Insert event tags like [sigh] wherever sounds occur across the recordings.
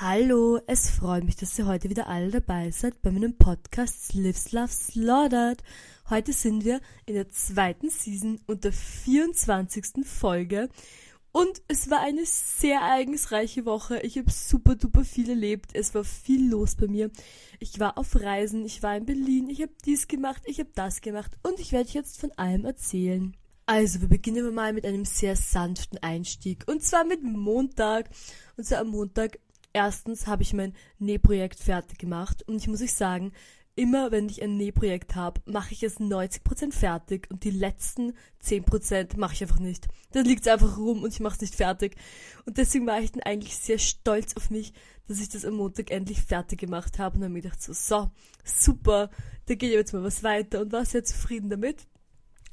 Hallo, es freut mich, dass ihr heute wieder alle dabei seid bei meinem Podcast Lives, Love, Slaughtered. Heute sind wir in der zweiten Season und der 24. Folge. Und es war eine sehr ereignisreiche Woche. Ich habe super duper viel erlebt. Es war viel los bei mir. Ich war auf Reisen, ich war in Berlin, ich habe dies gemacht, ich habe das gemacht und ich werde jetzt von allem erzählen. Also, wir beginnen mal mit einem sehr sanften Einstieg. Und zwar mit Montag. Und zwar am Montag erstens habe ich mein Nähprojekt fertig gemacht und ich muss euch sagen, immer wenn ich ein Nähprojekt habe, mache ich es 90% fertig und die letzten 10% mache ich einfach nicht. Dann liegt es einfach rum und ich mache es nicht fertig. Und deswegen war ich dann eigentlich sehr stolz auf mich, dass ich das am Montag endlich fertig gemacht habe und habe ich gedacht so, so, super, da geht jetzt mal was weiter und war sehr zufrieden damit.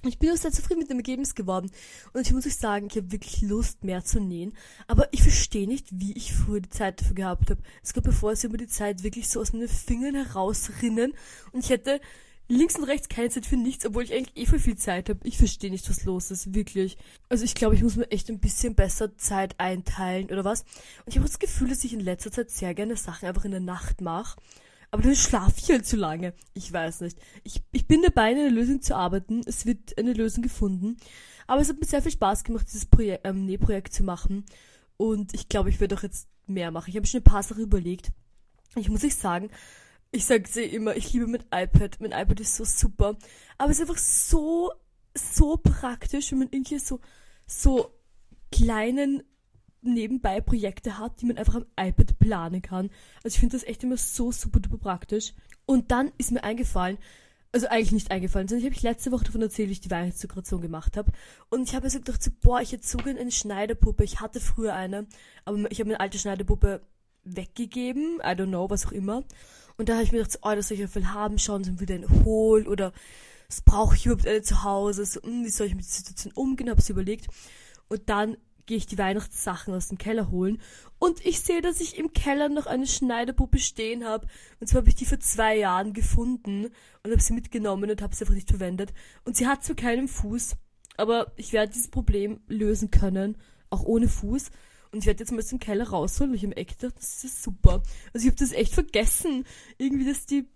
Ich bin auch sehr zufrieden mit dem Ergebnis geworden. Und ich muss euch sagen, ich habe wirklich Lust, mehr zu nähen. Aber ich verstehe nicht, wie ich früher die Zeit dafür gehabt habe. Es gab bevor es über die Zeit wirklich so aus meinen Fingern herausrinnen. Und ich hätte links und rechts keine Zeit für nichts, obwohl ich eigentlich eh voll viel Zeit habe. Ich verstehe nicht, was los ist, wirklich. Also ich glaube, ich muss mir echt ein bisschen besser Zeit einteilen oder was. Und ich habe das Gefühl, dass ich in letzter Zeit sehr gerne Sachen einfach in der Nacht mache. Aber dann schlafe ich halt zu lange. Ich weiß nicht. Ich, ich bin dabei, eine Lösung zu arbeiten. Es wird eine Lösung gefunden. Aber es hat mir sehr viel Spaß gemacht, dieses Projekt, ähm, Nähprojekt zu machen. Und ich glaube, ich werde auch jetzt mehr machen. Ich habe schon ein paar Sachen überlegt. Ich muss euch sagen, ich sage es immer, ich liebe mein iPad. Mein iPad ist so super. Aber es ist einfach so, so praktisch, wenn man irgendwie so, so kleinen nebenbei Projekte hat, die man einfach am iPad planen kann. Also ich finde das echt immer so super duper praktisch. Und dann ist mir eingefallen, also eigentlich nicht eingefallen, sondern ich habe letzte Woche davon erzählt, wie ich die Weihnachtsdekoration gemacht habe. Und ich habe also gedacht, so, boah, ich hätte so gerne eine Schneiderpuppe. Ich hatte früher eine, aber ich habe meine alte Schneiderpuppe weggegeben, I don't know, was auch immer. Und da habe ich mir gedacht, so, oh, das soll ich auf jeden Fall haben, schauen, so wieder eine holen oder was brauche ich überhaupt eine zu Hause, so, hm, wie soll ich mit der Situation umgehen, habe es überlegt. Und dann gehe ich die Weihnachtssachen aus dem Keller holen und ich sehe, dass ich im Keller noch eine Schneiderpuppe stehen habe. Und zwar habe ich die vor zwei Jahren gefunden und habe sie mitgenommen und habe sie einfach nicht verwendet. Und sie hat zwar keinen Fuß, aber ich werde dieses Problem lösen können, auch ohne Fuß. Und ich werde jetzt mal aus dem Keller rausholen, weil ich im Eck dachte, das ist super. Also ich habe das echt vergessen, irgendwie, dass die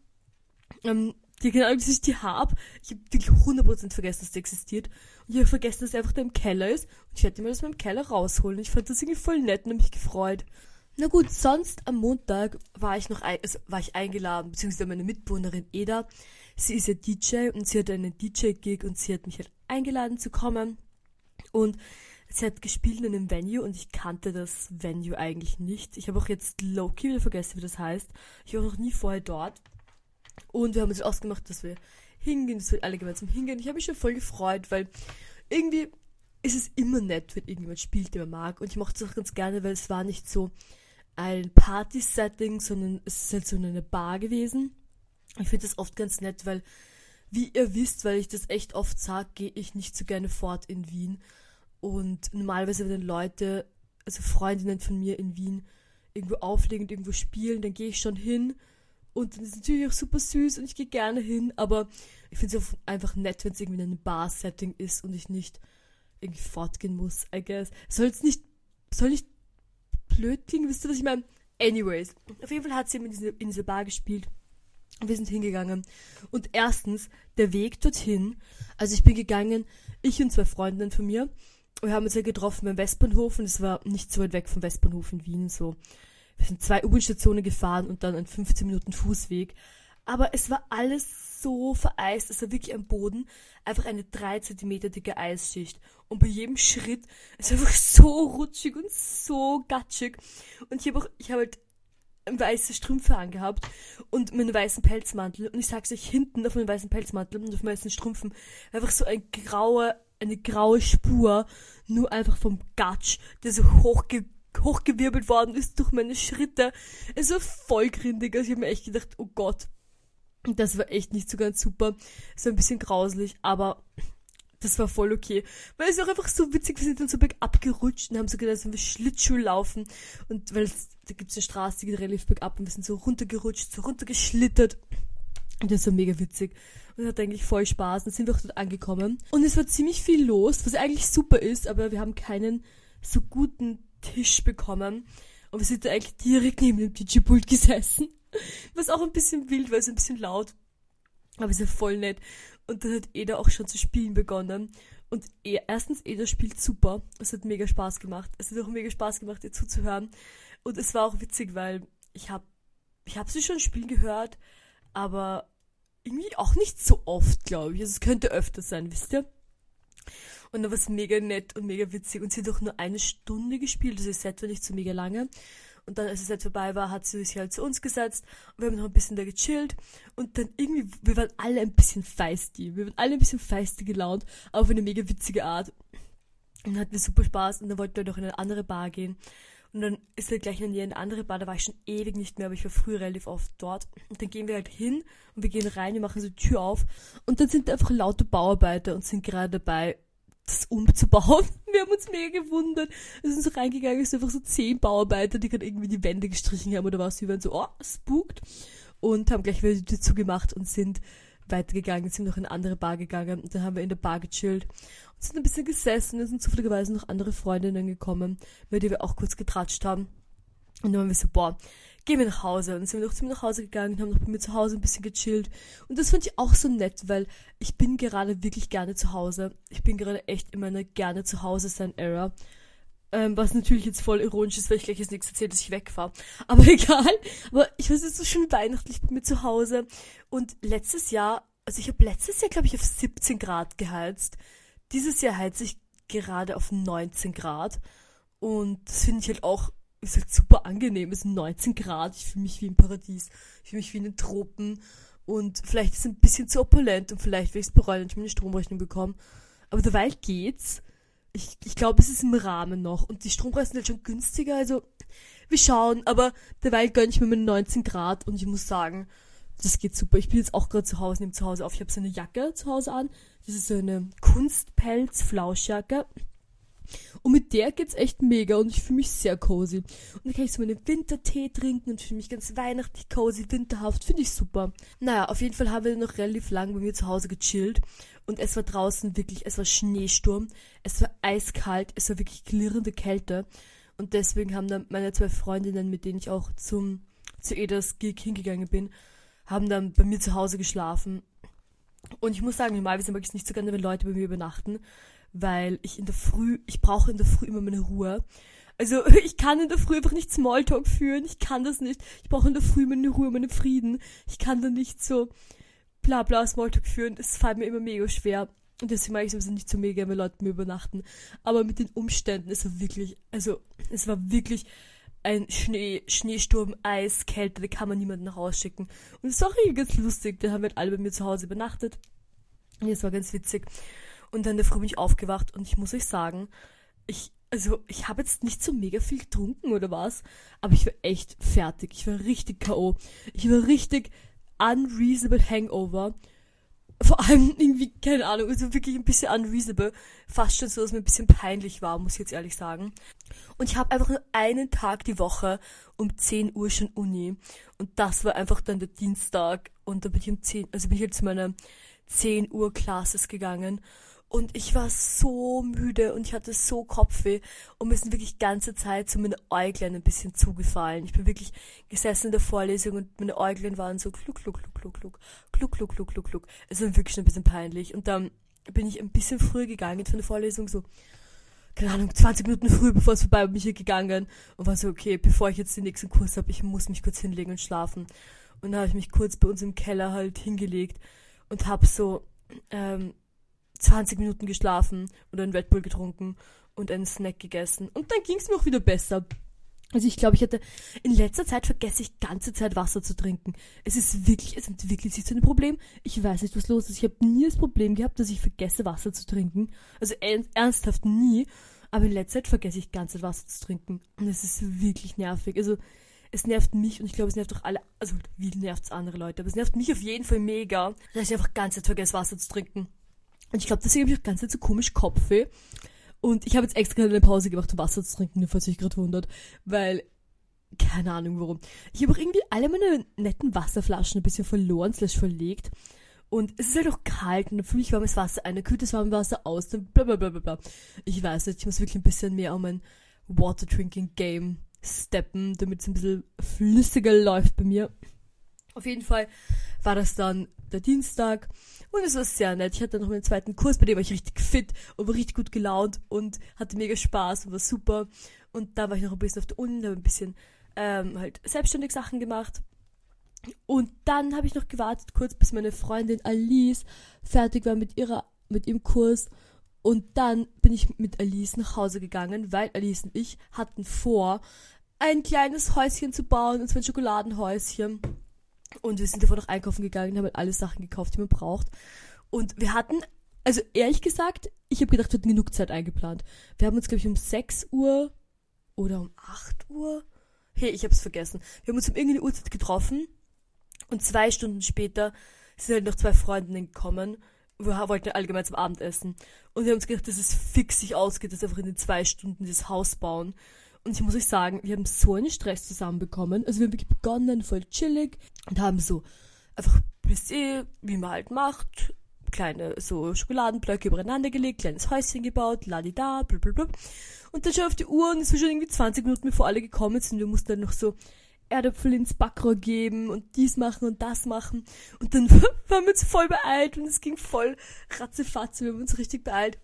ähm, die genau, dass ich die hab. Ich habe wirklich 100% vergessen, dass die existiert. Und ich habe vergessen, dass sie einfach da im Keller ist. Und ich werde mir das mal im Keller rausholen. Ich fand das irgendwie voll nett und habe mich gefreut. Na gut, sonst am Montag war ich noch ein, also war ich eingeladen, beziehungsweise meine Mitbewohnerin Eda. Sie ist ja DJ und sie hat einen DJ-Gig und sie hat mich halt eingeladen zu kommen. Und sie hat gespielt in einem Venue und ich kannte das Venue eigentlich nicht. Ich habe auch jetzt low-key wieder vergessen, wie das heißt. Ich war noch nie vorher dort. Und wir haben uns ausgemacht, dass wir hingehen, dass wir alle gemeinsam hingehen. Ich habe mich schon voll gefreut, weil irgendwie ist es immer nett, wenn irgendjemand spielt, den man mag. Und ich mochte es auch ganz gerne, weil es war nicht so ein Party-Setting, sondern es ist halt so eine Bar gewesen. Ich finde das oft ganz nett, weil, wie ihr wisst, weil ich das echt oft sage, gehe ich nicht so gerne fort in Wien. Und normalerweise, wenn Leute, also Freundinnen von mir in Wien, irgendwo auflegen und irgendwo spielen, dann gehe ich schon hin und dann ist natürlich auch super süß und ich gehe gerne hin, aber ich finde es einfach nett, wenn es irgendwie in einem Bar-Setting ist und ich nicht irgendwie fortgehen muss, I guess. Soll es nicht, soll nicht blöd klingen, wisst ihr, was ich meine? Anyways, auf jeden Fall hat sie in diese, in diese Bar gespielt. Und wir sind hingegangen. Und erstens, der Weg dorthin, also ich bin gegangen, ich und zwei Freundinnen von mir, wir haben uns ja getroffen beim Westbahnhof und es war nicht so weit weg vom Westbahnhof in Wien, so wir sind zwei U-Bahn-Stationen gefahren und dann ein 15 Minuten Fußweg. Aber es war alles so vereist, es war wirklich am Boden einfach eine drei Zentimeter dicke Eisschicht. Und bei jedem Schritt es war einfach so rutschig und so gatschig. Und ich habe auch, halt weiße Strümpfe angehabt und meinen weißen Pelzmantel. Und ich sag's euch, hinten auf meinem weißen Pelzmantel und auf meinen weißen Strümpfen einfach so ein graue, eine graue Spur, nur einfach vom Gatsch, der so hochge hochgewirbelt worden ist durch meine Schritte. Es war voll grindig. Also ich habe mir echt gedacht, oh Gott. Das war echt nicht so ganz super. Es war ein bisschen grauslich, aber das war voll okay. Weil es war einfach so witzig, wir sind dann so bergab gerutscht und haben so gedacht, dass wir Schlittschuh laufen. Und weil es, da gibt's eine Straße, die geht relativ bergab und wir sind so runtergerutscht, so runtergeschlittert. Und das war mega witzig. Und hat eigentlich voll Spaß. Dann sind wir auch dort angekommen. Und es war ziemlich viel los, was eigentlich super ist, aber wir haben keinen so guten Tisch bekommen. Und wir sind da eigentlich direkt neben dem DJ-Pult gesessen. [laughs] Was auch ein bisschen wild war, ist ein bisschen laut. Aber ist ja voll nett. Und dann hat Eda auch schon zu spielen begonnen. Und er, erstens, Eda spielt super. Es hat mega Spaß gemacht. Es hat auch mega Spaß gemacht, ihr zuzuhören. Und es war auch witzig, weil ich habe ich hab sie schon spielen gehört, aber irgendwie auch nicht so oft, glaube ich. Also es könnte öfter sein, wisst ihr? Und da war es mega nett und mega witzig. Und sie hat auch nur eine Stunde gespielt, also das Set war nicht so mega lange. Und dann, als das Set vorbei war, hat sie sich halt zu uns gesetzt und wir haben noch ein bisschen da gechillt. Und dann irgendwie, wir waren alle ein bisschen feisty. Wir waren alle ein bisschen feisty gelaunt, auf eine mega witzige Art. Und dann hatten wir super Spaß und dann wollten wir noch in eine andere Bar gehen. Und dann ist er gleich in die andere Bar, da war ich schon ewig nicht mehr, aber ich war früher relativ oft dort. Und dann gehen wir halt hin und wir gehen rein, wir machen so die Tür auf. Und dann sind da einfach laute Bauarbeiter und sind gerade dabei, das umzubauen. [laughs] Wir haben uns mega gewundert. Wir sind so reingegangen, es sind einfach so zehn Bauarbeiter, die gerade irgendwie die Wände gestrichen haben oder was. Wir waren so, oh, spukt. Und haben gleich wieder die Tür zugemacht und sind weitergegangen, sind noch in eine andere Bar gegangen. Und dann haben wir in der Bar gechillt und sind ein bisschen gesessen. Es sind zufälligerweise noch andere Freundinnen gekommen, mit denen wir auch kurz getratscht haben. Und dann waren wir so, boah, gehen wir nach Hause. Und sind wir noch zu mir nach Hause gegangen und haben noch bei mir zu Hause ein bisschen gechillt. Und das fand ich auch so nett, weil ich bin gerade wirklich gerne zu Hause. Ich bin gerade echt in meiner gerne zu Hause sein Era. Ähm, was natürlich jetzt voll ironisch ist, weil ich gleich als nächstes erzähle, dass ich wegfahre. [laughs] Aber egal. Aber ich weiß, es ist so schön weihnachtlich mit mir zu Hause. Und letztes Jahr, also ich habe letztes Jahr, glaube ich, auf 17 Grad geheizt. Dieses Jahr heizt ich gerade auf 19 Grad. Und das finde ich halt auch, ist halt super angenehm. Es sind 19 Grad. Ich fühle mich wie im Paradies. Ich fühle mich wie in den Tropen. Und vielleicht ist es ein bisschen zu opulent und vielleicht will ich es bereuen, wenn ich meine Stromrechnung bekomme. Aber dabei geht's ich, ich glaube, es ist im Rahmen noch. Und die Strompreise sind halt schon günstiger, also wir schauen, aber derweil gönne ich mir meine 19 Grad und ich muss sagen, das geht super. Ich bin jetzt auch gerade zu Hause, nehme zu Hause auf. Ich habe so eine Jacke zu Hause an. Das ist so eine Kunstpelz-Flauschjacke. Und mit der geht's echt mega und ich fühle mich sehr cozy. Und dann kann ich so meinen Wintertee trinken und fühle mich ganz weihnachtlich cozy, winterhaft, finde ich super. Naja, auf jeden Fall haben wir noch relativ lang bei mir zu Hause gechillt und es war draußen wirklich, es war Schneesturm, es war eiskalt, es war wirklich klirrende Kälte und deswegen haben dann meine zwei Freundinnen, mit denen ich auch zum zu Edas Gig hingegangen bin, haben dann bei mir zu Hause geschlafen. Und ich muss sagen, normalerweise mag ich es nicht so gerne, wenn Leute bei mir übernachten, weil ich in der Früh, ich brauche in der Früh immer meine Ruhe. Also [laughs] ich kann in der Früh einfach nicht Smalltalk führen, ich kann das nicht. Ich brauche in der Früh meine Ruhe, meinen Frieden. Ich kann da nicht so bla bla Smalltalk führen. Das fällt mir immer mega schwer. Und deswegen mag ich es nicht so mega, wenn Leute mir übernachten. Aber mit den Umständen, es war wirklich, also es war wirklich ein Schnee, Schneesturm, Eis, Kälte, da kann man niemanden nach Hause schicken. Und es war auch ganz lustig. Da haben wir halt alle bei mir zu Hause übernachtet. Und es war ganz witzig. Und dann in der Früh bin ich aufgewacht und ich muss euch sagen, ich, also ich habe jetzt nicht so mega viel getrunken oder was, aber ich war echt fertig. Ich war richtig K.O. Ich war richtig unreasonable Hangover. Vor allem irgendwie, keine Ahnung, also wirklich ein bisschen unreasonable. Fast schon so, dass mir ein bisschen peinlich war, muss ich jetzt ehrlich sagen. Und ich habe einfach nur einen Tag die Woche um 10 Uhr schon Uni. Und das war einfach dann der Dienstag. Und da bin ich um 10, also bin ich jetzt zu meiner 10 Uhr Classes gegangen. Und ich war so müde und ich hatte so Kopfweh und mir sind wirklich ganze Zeit so meine Äuglein ein bisschen zugefallen. Ich bin wirklich gesessen in der Vorlesung und meine Äuglein waren so kluck, kluck, kluck, kluck, kluck, kluck, kluck, kluck, kluck, kluck. Es war wirklich schon ein bisschen peinlich. Und dann bin ich ein bisschen früher gegangen von der Vorlesung, so, keine Ahnung, 20 Minuten früh, bevor es vorbei war, bin ich hier gegangen und war so, okay, bevor ich jetzt den nächsten Kurs habe, ich muss mich kurz hinlegen und schlafen. Und dann habe ich mich kurz bei uns im Keller halt hingelegt und habe so, ähm, 20 Minuten geschlafen oder einen Red Bull getrunken und einen Snack gegessen. Und dann ging es mir auch wieder besser. Also ich glaube, ich hatte in letzter Zeit vergesse ich ganze Zeit Wasser zu trinken. Es ist wirklich, es entwickelt sich zu einem Problem. Ich weiß nicht, was los ist. Ich habe nie das Problem gehabt, dass ich vergesse Wasser zu trinken. Also ernsthaft nie. Aber in letzter Zeit vergesse ich ganze Zeit Wasser zu trinken. Und es ist wirklich nervig. Also es nervt mich und ich glaube, es nervt auch alle, also wie nervt es andere Leute, aber es nervt mich auf jeden Fall mega, dass ich einfach ganze Zeit vergesse Wasser zu trinken. Und ich glaube, deswegen habe ich auch ganz so komisch Kopfweh. Und ich habe jetzt extra eine Pause gemacht, um Wasser zu trinken, falls ihr euch gerade wundert. Weil, keine Ahnung warum. Ich habe auch irgendwie alle meine netten Wasserflaschen ein bisschen verloren, slash verlegt. Und es ist halt auch kalt und dann fühle ich warmes Wasser ein, dann kühlt das warme Wasser aus, dann bla bla bla bla bla. Ich weiß nicht, ich muss wirklich ein bisschen mehr um mein Water Drinking Game steppen, damit es ein bisschen flüssiger läuft bei mir. Auf jeden Fall war das dann der Dienstag und es war sehr nett. Ich hatte noch meinen zweiten Kurs, bei dem war ich richtig fit und war richtig gut gelaunt und hatte mega Spaß und war super. Und da war ich noch ein bisschen auf der Uni, habe ein bisschen ähm, halt selbstständig Sachen gemacht. Und dann habe ich noch gewartet, kurz bis meine Freundin Alice fertig war mit ihrer, mit ihrem Kurs. Und dann bin ich mit Alice nach Hause gegangen, weil Alice und ich hatten vor, ein kleines Häuschen zu bauen, und zwar ein Schokoladenhäuschen. Und wir sind davor noch einkaufen gegangen, haben halt alle Sachen gekauft, die man braucht. Und wir hatten, also ehrlich gesagt, ich habe gedacht, wir hatten genug Zeit eingeplant. Wir haben uns, glaube ich, um 6 Uhr oder um 8 Uhr. Hey, ich hab's vergessen. Wir haben uns um irgendeine Uhrzeit getroffen und zwei Stunden später sind halt noch zwei Freundinnen gekommen. Wir wollten allgemein zum Abendessen. Und wir haben uns gedacht, dass es fix sich ausgeht, dass wir einfach in den zwei Stunden dieses Haus bauen. Und ich muss euch sagen, wir haben so einen Stress zusammenbekommen. Also wir haben wirklich begonnen, voll chillig und haben so einfach ihr, wie man halt macht, kleine so Schokoladenblöcke übereinander gelegt, kleines Häuschen gebaut, ladida, blablabla. Und dann schon auf die Uhr und es war schon irgendwie 20 Minuten, bevor alle gekommen sind. Wir mussten dann noch so Erdäpfel ins Backrohr geben und dies machen und das machen. Und dann [laughs] waren wir uns voll beeilt und es ging voll ratzefatze, wir haben uns richtig beeilt.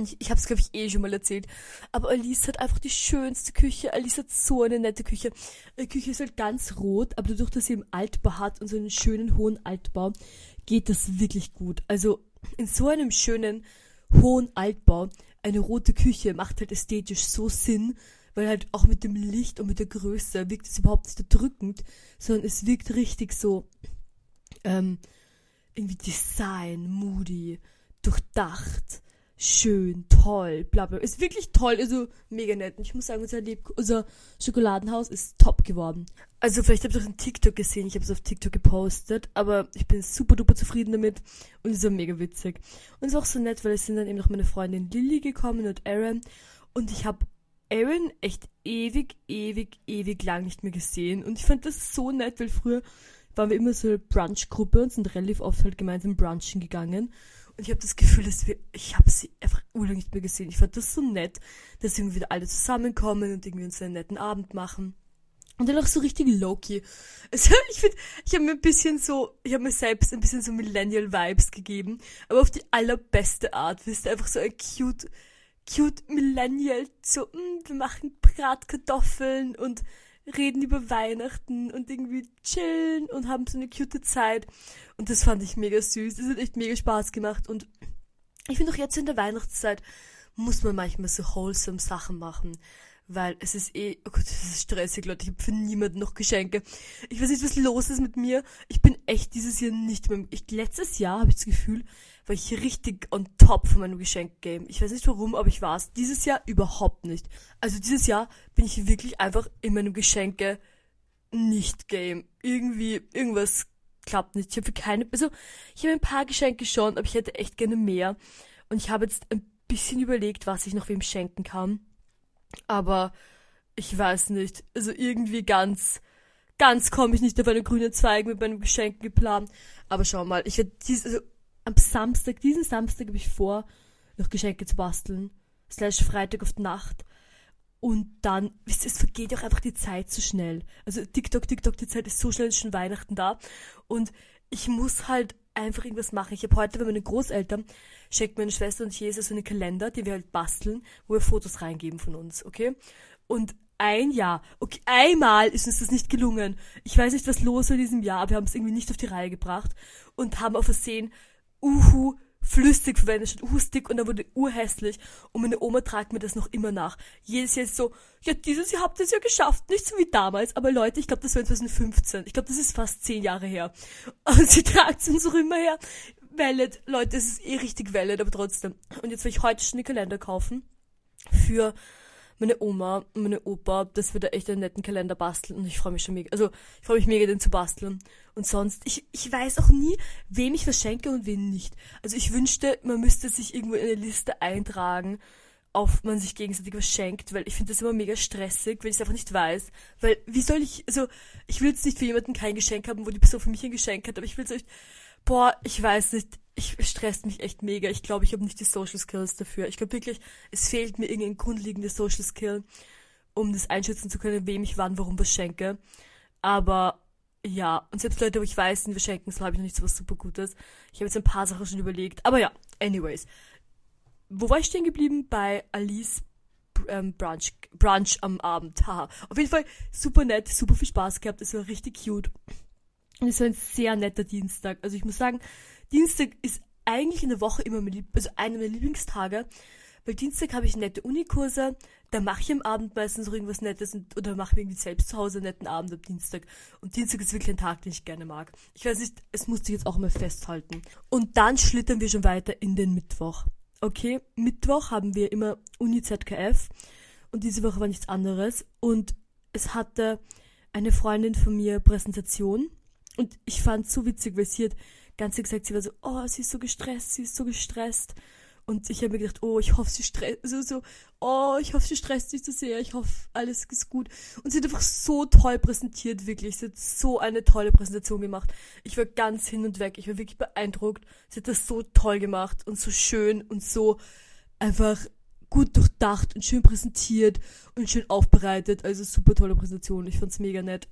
Ich, ich habe es, glaube ich, eh schon mal erzählt. Aber Alice hat einfach die schönste Küche. Alice hat so eine nette Küche. Die Küche ist halt ganz rot, aber dadurch, dass sie im Altbau hat und so einen schönen hohen Altbau, geht das wirklich gut. Also in so einem schönen hohen Altbau eine rote Küche macht halt ästhetisch so Sinn, weil halt auch mit dem Licht und mit der Größe wirkt es überhaupt nicht erdrückend, sondern es wirkt richtig so ähm, irgendwie Design, moody, durchdacht schön, toll, bla bla. Ist wirklich toll, also mega nett. Und ich muss sagen, unser, Leb unser Schokoladenhaus ist top geworden. Also vielleicht habt ihr auch ein TikTok gesehen, ich habe es auf TikTok gepostet, aber ich bin super duper zufrieden damit und es war mega witzig. Und es war auch so nett, weil es sind dann eben noch meine Freundin Lilly gekommen und Aaron und ich habe Aaron echt ewig, ewig, ewig lang nicht mehr gesehen und ich fand das so nett, weil früher waren wir immer so eine Brunch-Gruppe und sind relativ oft halt gemeinsam brunchen gegangen und ich habe das Gefühl, dass wir, ich habe sie einfach urlang nicht mehr gesehen. Ich fand das so nett, dass irgendwie wieder alle zusammenkommen und irgendwie uns einen netten Abend machen. Und dann auch so richtig low-key. Also ich finde, ich habe mir ein bisschen so, ich habe mir selbst ein bisschen so Millennial-Vibes gegeben, aber auf die allerbeste Art. Wisst ihr, einfach so ein cute, cute Millennial, so, mh, mm, wir machen Bratkartoffeln und reden über Weihnachten und irgendwie chillen und haben so eine cute Zeit. Und das fand ich mega süß. Das hat echt mega Spaß gemacht. Und ich finde auch jetzt in der Weihnachtszeit muss man manchmal so wholesome Sachen machen. Weil es ist eh, oh Gott, das ist stressig, Leute. Ich habe für niemanden noch Geschenke. Ich weiß nicht, was los ist mit mir. Ich bin echt dieses Jahr nicht mehr. Ich, letztes Jahr habe ich das Gefühl, war ich richtig on top von meinem Geschenkgame. Ich weiß nicht warum, aber ich war es. Dieses Jahr überhaupt nicht. Also dieses Jahr bin ich wirklich einfach in meinem Geschenke nicht Game. Irgendwie, irgendwas klappt nicht. Ich habe keine, also ich habe ein paar Geschenke schon, aber ich hätte echt gerne mehr. Und ich habe jetzt ein bisschen überlegt, was ich noch wem schenken kann. Aber ich weiß nicht. Also irgendwie ganz, ganz komme ich nicht auf einen grünen Zweig mit meinem Geschenk geplant. Aber schau mal, ich werde dies, also am Samstag, diesen Samstag habe ich vor, noch Geschenke zu basteln. Slash Freitag auf die Nacht. Und dann, wisst ihr, es vergeht auch einfach die Zeit so schnell. Also TikTok, TikTok, die Zeit ist so schnell, ist schon Weihnachten da. Und ich muss halt einfach irgendwas machen. Ich habe heute bei meinen Großeltern, schenkt meine Schwester und Jesus so einen Kalender, den wir halt basteln, wo wir Fotos reingeben von uns, okay? Und ein Jahr, okay, einmal ist uns das nicht gelungen. Ich weiß nicht, was los war in diesem Jahr, aber wir haben es irgendwie nicht auf die Reihe gebracht und haben auf Versehen Uhu flüssig verwendet statt Uhu Stick und dann wurde urhässlich und meine Oma tragt mir das noch immer nach. Jedes Jahr ist so, ja, dieses Jahr habt ihr es ja geschafft, nicht so wie damals, aber Leute, ich glaube, das war 2015. Ich glaube, das ist fast zehn Jahre her. [laughs] Und sie tragt es uns auch immer her. Valid, Leute, es ist eh richtig valid, aber trotzdem. Und jetzt will ich heute schon die Kalender kaufen für meine Oma und meine Opa, dass wir da echt einen netten Kalender basteln und ich freue mich schon mega, also ich freue mich mega, den zu basteln. Und sonst, ich, ich weiß auch nie, wem ich verschenke und wen nicht. Also ich wünschte, man müsste sich irgendwo in eine Liste eintragen, auf man sich gegenseitig was schenkt, weil ich finde das immer mega stressig, wenn ich es einfach nicht weiß. Weil, wie soll ich, also, ich will jetzt nicht für jemanden kein Geschenk haben, wo die Person für mich ein Geschenk hat, aber ich will es echt, boah, ich weiß nicht, ich stresst mich echt mega. Ich glaube, ich habe nicht die Social Skills dafür. Ich glaube wirklich, es fehlt mir irgendein grundlegendes Social Skill. um das einschätzen zu können, wem ich wann warum was schenke. Aber ja, und selbst Leute, wo ich weiß, wir schenken, so habe ich noch nicht so was super Gutes. Ich habe jetzt ein paar Sachen schon überlegt. Aber ja, anyways. Wo war ich stehen geblieben? Bei Alice ähm, Brunch, Brunch am Abend. Haha. Auf jeden Fall super nett, super viel Spaß gehabt. Es war richtig cute. Und es war ein sehr netter Dienstag. Also ich muss sagen, Dienstag ist eigentlich in der Woche immer mein Lieb also einer meiner Lieblingstage. Weil Dienstag habe ich nette Unikurse, da mache ich am Abend meistens noch irgendwas Nettes und, oder mache mir irgendwie selbst zu Hause einen netten Abend am Dienstag. Und Dienstag ist wirklich ein Tag, den ich gerne mag. Ich weiß nicht, es musste ich jetzt auch mal festhalten. Und dann schlittern wir schon weiter in den Mittwoch. Okay, Mittwoch haben wir immer Uni ZKF und diese Woche war nichts anderes und es hatte eine Freundin von mir Präsentation und ich fand es so witzig, weil sie hat ganz gesagt, sie war so, oh, sie ist so gestresst, sie ist so gestresst. Und ich habe mir gedacht, oh, ich hoffe, sie stresst, so, so, oh, ich hoffe, sie stresst sich so sehr, ich hoffe, alles ist gut. Und sie hat einfach so toll präsentiert, wirklich. Sie hat so eine tolle Präsentation gemacht. Ich war ganz hin und weg, ich war wirklich beeindruckt. Sie hat das so toll gemacht und so schön und so einfach gut durchdacht und schön präsentiert und schön aufbereitet. Also super tolle Präsentation, ich fand's mega nett.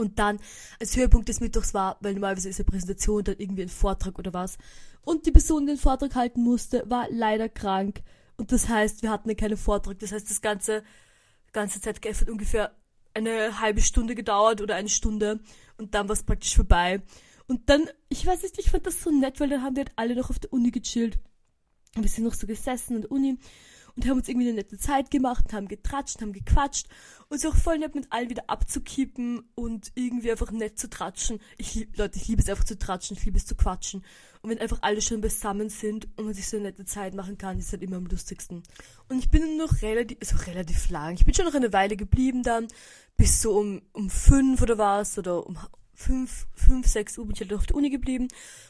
Und dann als Höhepunkt des Mittwochs war, weil normalerweise ist eine Präsentation dann irgendwie ein Vortrag oder was. Und die Person, die den Vortrag halten musste, war leider krank. Und das heißt, wir hatten keinen Vortrag. Das heißt, das ganze, ganze ZGF hat ungefähr eine halbe Stunde gedauert oder eine Stunde. Und dann war es praktisch vorbei. Und dann, ich weiß nicht, ich fand das so nett, weil dann haben wir halt alle noch auf der Uni gechillt. Und wir sind noch so gesessen in der Uni und haben uns irgendwie eine nette Zeit gemacht und haben getratscht, haben gequatscht und auch voll nett mit allen wieder abzukippen und irgendwie einfach nett zu tratschen. Ich Leute, ich liebe es einfach zu tratschen, ich liebe es zu quatschen. Und wenn einfach alle schon beisammen sind und man sich so eine nette Zeit machen kann, ist halt immer am lustigsten. Und ich bin noch relativ, also relativ lang. Ich bin schon noch eine Weile geblieben dann, bis so um, um fünf oder was, oder um fünf, fünf, sechs Uhr bin ich halt auf der Uni geblieben.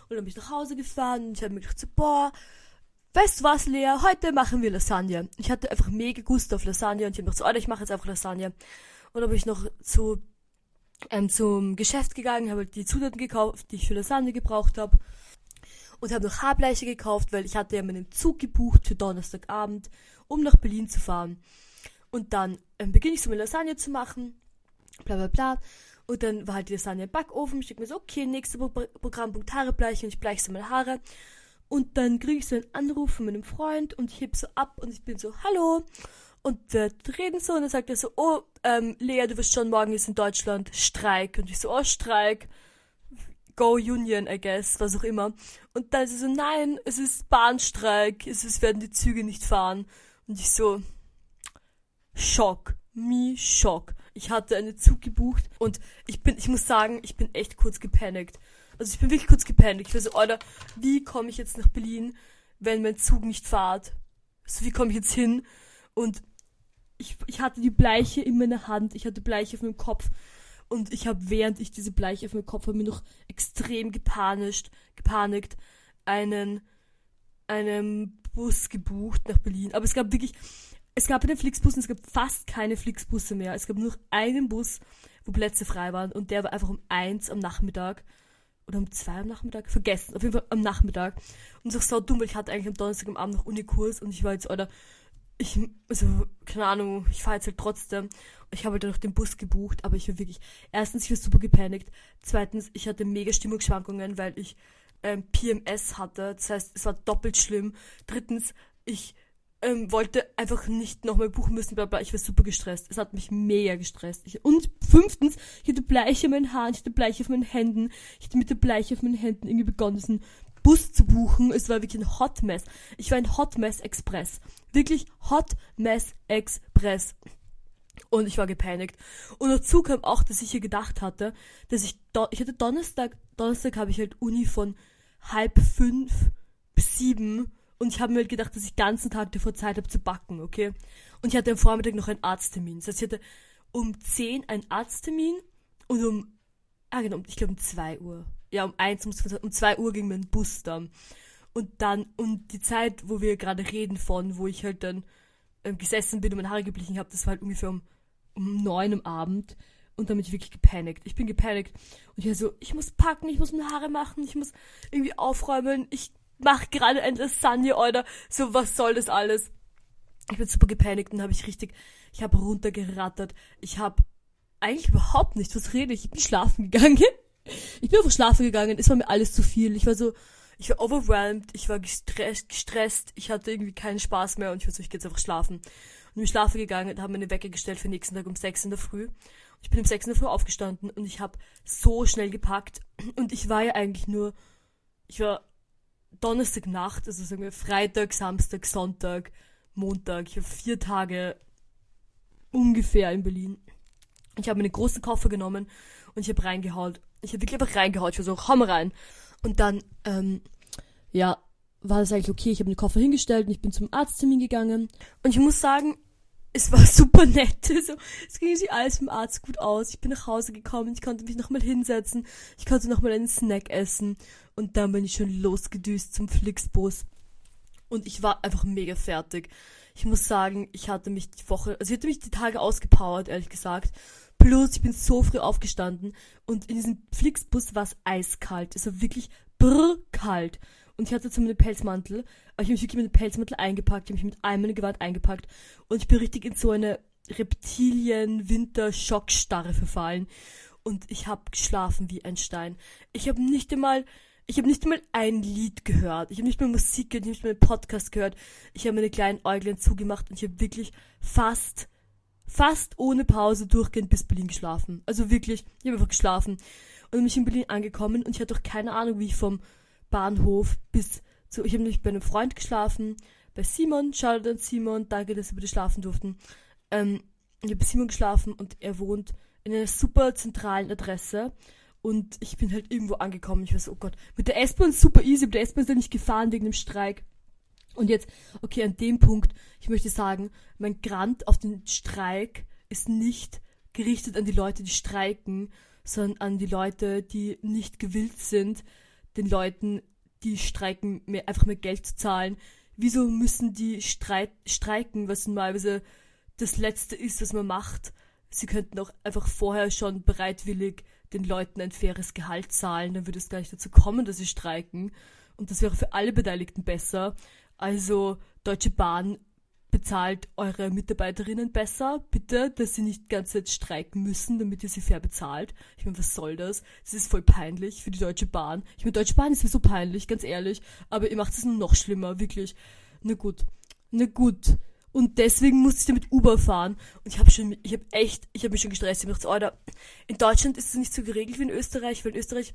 Und dann bin ich nach Hause gefahren und ich habe mir gedacht so, boah, weißt du was, Lea, heute machen wir Lasagne. Ich hatte einfach mega Gust auf Lasagne und ich habe so, Alter, ich mache jetzt einfach Lasagne. Und dann bin ich noch zu, ähm, zum Geschäft gegangen, habe halt die Zutaten gekauft, die ich für Lasagne gebraucht habe. Und habe noch Haarbleiche gekauft, weil ich hatte ja meinen Zug gebucht für Donnerstagabend, um nach Berlin zu fahren. Und dann ähm, beginne ich so eine Lasagne zu machen, bla bla bla. Und dann war halt die Lasagne im Backofen. Ich denke mir so, okay, nächster Pro Programmpunkt Haare bleichen und ich bleiche so meine Haare. Und dann kriege ich so einen Anruf von meinem Freund und ich heb so ab und ich bin so, hallo. Und wir reden so und dann sagt er so, oh, ähm, Lea, du wirst schon morgen ist in Deutschland Streik. Und ich so, oh, Streik. Go Union, I guess, was auch immer. Und dann ist er so, nein, es ist Bahnstreik, es, es werden die Züge nicht fahren. Und ich so, Schock, me Schock. Ich hatte einen Zug gebucht und ich bin, ich muss sagen, ich bin echt kurz gepanikt. Also ich bin wirklich kurz gepennt. Ich war so, Alter, wie komme ich jetzt nach Berlin, wenn mein Zug nicht fährt? Also wie komme ich jetzt hin? Und ich, ich hatte die Bleiche in meiner Hand, ich hatte Bleiche auf meinem Kopf. Und ich habe, während ich diese Bleiche auf meinem Kopf habe, mir noch extrem gepanikt, gepanikt, einen, einen Bus gebucht nach Berlin. Aber es gab wirklich, es gab einen Flixbus und es gab fast keine Flixbusse mehr. Es gab nur einen Bus, wo Plätze frei waren und der war einfach um eins am Nachmittag oder um zwei am Nachmittag, vergessen, auf jeden Fall am Nachmittag. Und es ist so dumm, weil ich hatte eigentlich am Donnerstag am Abend noch Unikurs und ich war jetzt, oder ich, also, keine Ahnung, ich fahre jetzt halt trotzdem. Ich habe halt dann noch den Bus gebucht, aber ich war wirklich, erstens, ich war super gepanikt. Zweitens, ich hatte mega Stimmungsschwankungen, weil ich ähm, PMS hatte. Das heißt, es war doppelt schlimm. Drittens, ich ähm, wollte einfach nicht nochmal buchen müssen, bla bla. Ich war super gestresst. Es hat mich mega gestresst. Ich, und fünftens, ich hatte Bleiche in meinen Haaren, ich hatte Bleiche auf meinen Händen. Ich hatte mit der Bleiche auf meinen Händen irgendwie begonnen, diesen Bus zu buchen. Es war wirklich ein Hot Mess. Ich war ein Hot Mess Express. Wirklich Hot Mess Express. Und ich war gepanikt. Und dazu kam auch, dass ich hier gedacht hatte, dass ich, ich hatte Donnerstag, Donnerstag habe ich halt Uni von halb fünf bis sieben und ich habe mir halt gedacht, dass ich den ganzen Tag davor Zeit habe zu backen, okay? Und ich hatte am Vormittag noch einen Arzttermin. Das heißt, ich hatte um 10 einen Arzttermin und um, ah genau, ich glaube um 2 Uhr. Ja, um 1, um, um 2 Uhr ging mein Bus dann. Und dann, und die Zeit, wo wir gerade reden von, wo ich halt dann ähm, gesessen bin und meine Haare geblichen habe, das war halt ungefähr um, um 9 am Abend. Und dann bin ich wirklich gepanikt. Ich bin gepanikt. Und ich war so, ich muss packen, ich muss meine Haare machen, ich muss irgendwie aufräumen, ich mach gerade ein Lasagne, oder so, was soll das alles? Ich bin super gepanikt und habe ich richtig, ich habe runtergerattert. Ich habe eigentlich überhaupt nicht, was rede ich? Ich bin schlafen gegangen. Ich bin einfach schlafen gegangen. Es war mir alles zu viel. Ich war so, ich war overwhelmed, ich war gestresst, gestresst, ich hatte irgendwie keinen Spaß mehr und ich war so, ich gehe jetzt einfach schlafen. Und bin schlafen gegangen und habe mir eine Wecker gestellt für den nächsten Tag um sechs in der Früh. Ich bin um sechs in der Früh aufgestanden und ich habe so schnell gepackt. Und ich war ja eigentlich nur, ich war Donnerstagnacht, also sagen wir Freitag, Samstag, Sonntag, Montag. Ich habe vier Tage ungefähr in Berlin. Ich habe einen großen Koffer genommen und ich habe reingehaut. Ich habe wirklich einfach reingehaut. Ich war so, komm rein. Und dann, ähm, ja, war das eigentlich okay. Ich habe den Koffer hingestellt und ich bin zum Arzttermin gegangen. Und ich muss sagen, es war [laughs] super nett. Also, es ging sich alles vom Arzt gut aus. Ich bin nach Hause gekommen, ich konnte mich nochmal hinsetzen, ich konnte nochmal einen Snack essen und dann bin ich schon losgedüst zum Flixbus. Und ich war einfach mega fertig. Ich muss sagen, ich hatte mich die Woche, also ich hatte mich die Tage ausgepowert, ehrlich gesagt. Plus, ich bin so früh aufgestanden und in diesem Flixbus war es eiskalt. Es war wirklich brr kalt. Und ich hatte zwar meinen Pelzmantel, aber ich habe mich wirklich mit dem Pelzmantel eingepackt, ich habe mich mit all meiner Gewalt eingepackt und ich bin richtig in so eine Reptilien-Winter-Schockstarre verfallen. Und ich habe geschlafen wie ein Stein. Ich habe nicht einmal, ich habe nicht einmal ein Lied gehört. Ich habe nicht mehr Musik gehört, ich habe nicht mehr einen Podcast gehört. Ich habe meine kleinen Äuglein zugemacht und ich habe wirklich fast fast ohne Pause durchgehend bis Berlin geschlafen. Also wirklich, ich habe einfach geschlafen. Und bin ich in Berlin angekommen und ich hatte auch keine Ahnung, wie ich vom Bahnhof bis zu. Ich habe nämlich bei einem Freund geschlafen, bei Simon, Shoutout an Simon, danke, dass wir bitte schlafen durften. Ähm, ich habe bei Simon geschlafen und er wohnt in einer super zentralen Adresse. Und ich bin halt irgendwo angekommen. Ich weiß, oh Gott, mit der S-Bahn super easy, mit der S-Bahn ist er nicht gefahren wegen dem Streik. Und jetzt, okay, an dem Punkt, ich möchte sagen, mein Grant auf den Streik ist nicht gerichtet an die Leute, die streiken, sondern an die Leute, die nicht gewillt sind, den Leuten, die streiken, mehr, einfach mehr Geld zu zahlen. Wieso müssen die Streit, streiken, was normalerweise das Letzte ist, was man macht? Sie könnten auch einfach vorher schon bereitwillig den Leuten ein faires Gehalt zahlen, dann würde es gar nicht dazu kommen, dass sie streiken. Und das wäre für alle Beteiligten besser. Also Deutsche Bahn bezahlt eure Mitarbeiterinnen besser, bitte, dass sie nicht ganze Zeit streiken müssen, damit ihr sie fair bezahlt. Ich meine, was soll das? Das ist voll peinlich für die Deutsche Bahn. Ich meine, Deutsche Bahn ist mir so peinlich, ganz ehrlich, aber ihr macht es nur noch schlimmer, wirklich. Na gut, na gut. Und deswegen musste ich damit Uber fahren. Und ich habe schon, ich habe echt, ich habe mich schon gestresst. Ich habe gedacht, Alter, in Deutschland ist es nicht so geregelt wie in Österreich, weil in Österreich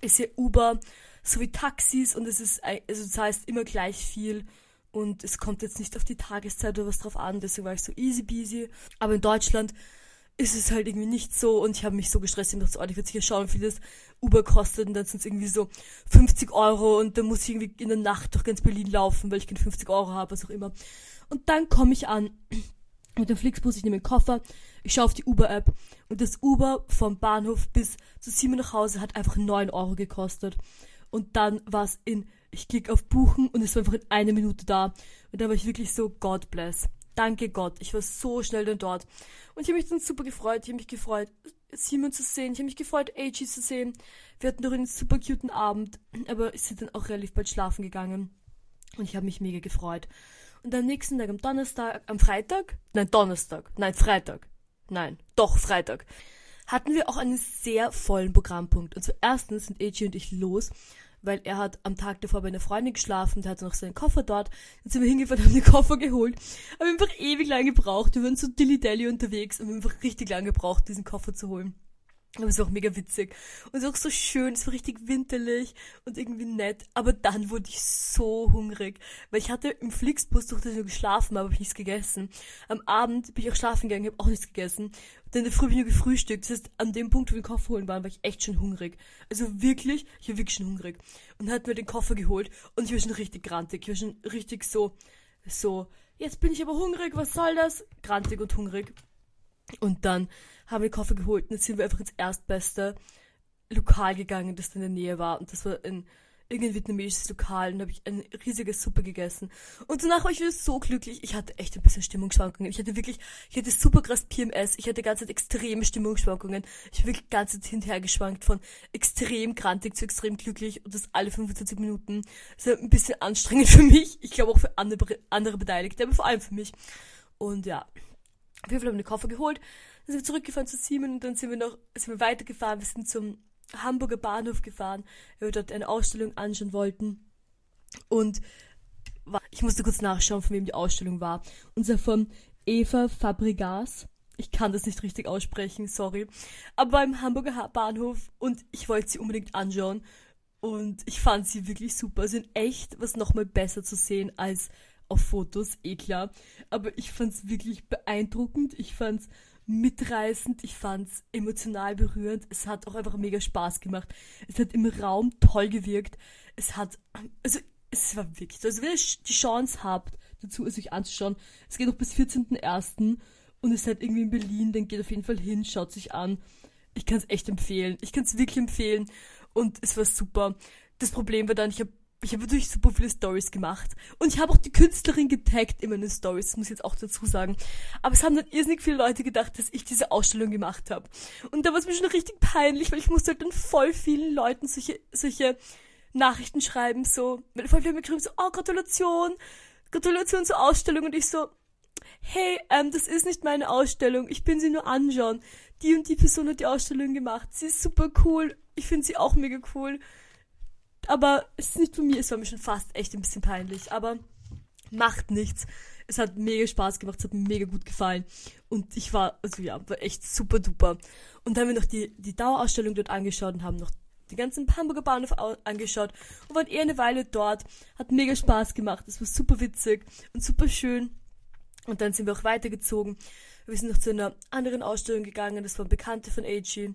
ist ja Uber so wie Taxis und es ist, also das heißt immer gleich viel und es kommt jetzt nicht auf die Tageszeit oder was drauf an, deswegen war ich so easy peasy. Aber in Deutschland ist es halt irgendwie nicht so und ich habe mich so gestresst, ich dachte oh, ich will sicher schauen, wie viel das Uber kostet und dann sind es irgendwie so 50 Euro und dann muss ich irgendwie in der Nacht durch ganz Berlin laufen, weil ich keine 50 Euro habe, was auch immer. Und dann komme ich an mit dem Flixbus, ich nehme den Koffer, ich schaue auf die Uber-App und das Uber vom Bahnhof bis zu Simon nach Hause hat einfach 9 Euro gekostet und dann war es in, ich klicke auf Buchen und es war einfach in einer Minute da. Und da war ich wirklich so, God bless. Danke Gott. Ich war so schnell dann dort. Und ich habe mich dann super gefreut. Ich habe mich gefreut, Simon zu sehen. Ich habe mich gefreut, AG zu sehen. Wir hatten noch einen super cuten Abend. Aber ich sind dann auch relativ bald schlafen gegangen. Und ich habe mich mega gefreut. Und am nächsten Tag, am Donnerstag, am Freitag? Nein, Donnerstag. Nein, Freitag. Nein, doch, Freitag. Hatten wir auch einen sehr vollen Programmpunkt. Und zuerst sind AG und ich los weil er hat am Tag davor bei einer Freundin geschlafen, der hatte noch seinen Koffer dort. Dann sind wir hingefahren, haben den Koffer geholt. Haben einfach ewig lang gebraucht. Wir waren so dilly-dally unterwegs und haben einfach richtig lang gebraucht, diesen Koffer zu holen. Aber es war auch mega witzig. Und es war auch so schön, es war richtig winterlich und irgendwie nett. Aber dann wurde ich so hungrig. Weil ich hatte im Flixbus durch das geschlafen, aber habe ich nichts gegessen. Am Abend bin ich auch schlafen gegangen, habe auch nichts gegessen. Denn in der Früh bin ich nur gefrühstückt. Das heißt, an dem Punkt, wo wir den Koffer holen waren, war ich echt schon hungrig. Also wirklich, ich war wirklich schon hungrig. Und dann hat mir den Koffer geholt und ich war schon richtig grantig. Ich war schon richtig so, so, jetzt bin ich aber hungrig, was soll das? Grantig und hungrig. Und dann haben wir den Koffer geholt und dann sind wir einfach ins erstbeste Lokal gegangen, das in der Nähe war. Und das war in, irgendein vietnamesisches Lokal und habe ich eine riesige Suppe gegessen. Und danach war ich wieder so glücklich. Ich hatte echt ein bisschen Stimmungsschwankungen. Ich hatte wirklich, ich hatte super krass PMS. Ich hatte ganze Zeit extreme Stimmungsschwankungen. Ich bin wirklich ganze Zeit hinterher geschwankt von extrem krantig zu extrem glücklich und das alle 25 Minuten. Das ist ein bisschen anstrengend [laughs] für mich. Ich glaube auch für andere, andere Beteiligte, aber vor allem für mich. Und ja, auf jeden Fall haben wir den Koffer geholt. Dann sind wir zurückgefahren zu Simon und dann sind wir noch, sind wir weitergefahren. Wir sind zum Hamburger Bahnhof gefahren, weil wir dort eine Ausstellung anschauen wollten. Und ich musste kurz nachschauen, von wem die Ausstellung war. Und zwar von Eva Fabregas. Ich kann das nicht richtig aussprechen, sorry. Aber beim Hamburger Bahnhof und ich wollte sie unbedingt anschauen. Und ich fand sie wirklich super. Sie sind echt was nochmal besser zu sehen als auf Fotos, eh klar. Aber ich fand es wirklich beeindruckend. Ich fand es mitreißend, ich fand's emotional berührend. Es hat auch einfach mega Spaß gemacht. Es hat im Raum toll gewirkt. Es hat, also es war wirklich so. Also wenn ihr die Chance habt, dazu es euch anzuschauen, es geht noch bis 14.01. und es seid irgendwie in Berlin, dann geht auf jeden Fall hin, schaut sich an. Ich kann es echt empfehlen. Ich kann es wirklich empfehlen. Und es war super. Das Problem war dann, ich habe ich habe natürlich super viele Stories gemacht. Und ich habe auch die Künstlerin getaggt in meine Stories, muss ich jetzt auch dazu sagen. Aber es haben dann irrsinnig viele Leute gedacht, dass ich diese Ausstellung gemacht habe. Und da war es mir schon richtig peinlich, weil ich musste halt dann voll vielen Leuten solche, solche Nachrichten schreiben, so, weil voll viele mir geschrieben, so, oh, Gratulation, Gratulation zur Ausstellung. Und ich so, hey, ähm, das ist nicht meine Ausstellung, ich bin sie nur anschauen. Die und die Person hat die Ausstellung gemacht, sie ist super cool, ich finde sie auch mega cool. Aber es ist nicht von mir, es war mir schon fast echt ein bisschen peinlich. Aber macht nichts. Es hat mega Spaß gemacht, es hat mir mega gut gefallen. Und ich war, also ja, war echt super duper. Und dann haben wir noch die, die Dauerausstellung dort angeschaut und haben noch die ganzen Hamburger Bahnhof angeschaut und waren eher eine Weile dort. Hat mega Spaß gemacht. Es war super witzig und super schön. Und dann sind wir auch weitergezogen. Wir sind noch zu einer anderen Ausstellung gegangen. Das waren Bekannte von AG.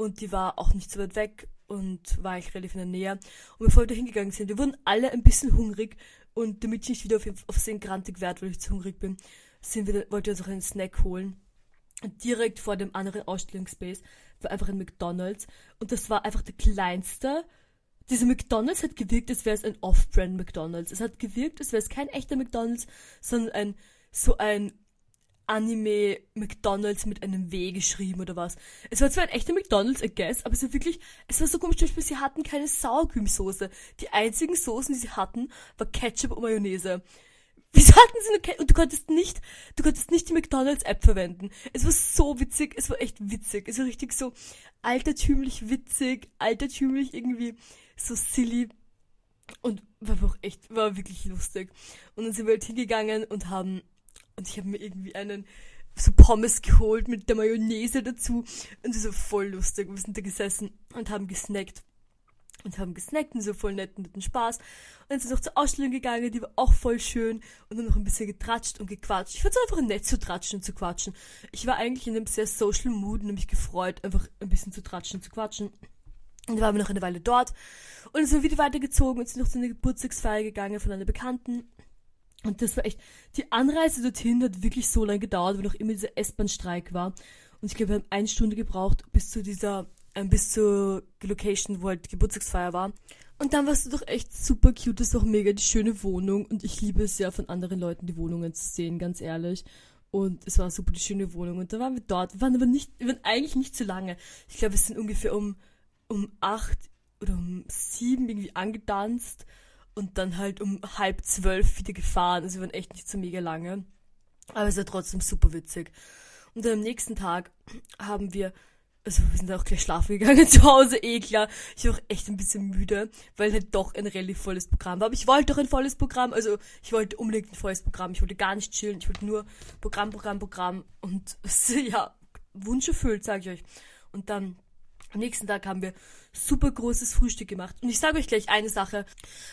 Und die war auch nicht so weit weg und war ich relativ in der Nähe. Und bevor wir da hingegangen sind, wir wurden alle ein bisschen hungrig und damit ich nicht wieder auf, auf den grantig werde, weil ich zu hungrig bin, sind wir, wollten wir uns auch einen Snack holen. Direkt vor dem anderen Ausstellungsspace war einfach ein McDonalds und das war einfach der kleinste. Dieser McDonalds hat gewirkt, als wäre es ein Off-Brand McDonalds. Es hat gewirkt, als wäre es kein echter McDonalds, sondern ein so ein Anime McDonalds mit einem W geschrieben oder was. Es war zwar ein echter McDonalds, I guess, aber es war wirklich, es war so komisch, zum Beispiel, sie hatten keine Sauercremesoße. Die einzigen Soßen, die sie hatten, war Ketchup und Mayonnaise. Wieso hatten sie nur Ketchup? Und du konntest nicht, du konntest nicht die McDonalds App verwenden. Es war so witzig, es war echt witzig. Es war richtig so altertümlich witzig, altertümlich irgendwie so silly. Und war auch echt, war wirklich lustig. Und dann sind wir halt hingegangen und haben und ich habe mir irgendwie einen so Pommes geholt mit der Mayonnaise dazu. Und so voll lustig. Wir sind da gesessen und haben gesnackt. Und haben gesnackt und so voll netten, netten Spaß. Und dann sind wir noch zur Ausstellung gegangen, die war auch voll schön. Und dann noch ein bisschen getratscht und gequatscht. Ich fand es einfach nett zu tratschen und zu quatschen. Ich war eigentlich in einem sehr social Mood und habe mich gefreut, einfach ein bisschen zu tratschen und zu quatschen. Und dann waren wir noch eine Weile dort. Und dann sind wir wieder weitergezogen und sind noch zu einer Geburtstagsfeier gegangen von einer Bekannten. Und das war echt, die Anreise dorthin hat wirklich so lange gedauert, weil noch immer dieser S-Bahn-Streik war. Und ich glaube, wir haben eine Stunde gebraucht bis zu dieser, äh, bis zur Location, wo halt Geburtstagsfeier war. Und dann warst du doch echt super cute, das ist auch mega die schöne Wohnung. Und ich liebe es ja, von anderen Leuten die Wohnungen zu sehen, ganz ehrlich. Und es war super die schöne Wohnung. Und da waren wir dort. Wir waren aber nicht, wir waren eigentlich nicht zu lange. Ich glaube, wir sind ungefähr um, um acht oder um sieben irgendwie angetanzt und dann halt um halb zwölf wieder gefahren. Also wir waren echt nicht so mega lange. Aber es war trotzdem super witzig. Und dann am nächsten Tag haben wir, also wir sind auch gleich schlafen gegangen [laughs] zu Hause, eh klar. Ich war auch echt ein bisschen müde, weil halt doch ein relativ volles Programm war. Aber ich wollte doch ein volles Programm, also ich wollte unbedingt ein volles Programm. Ich wollte gar nicht chillen, ich wollte nur Programm, Programm, Programm. Und [laughs] ja, Wunsch erfüllt, sag ich euch. Und dann am nächsten Tag haben wir super großes Frühstück gemacht. Und ich sage euch gleich eine Sache.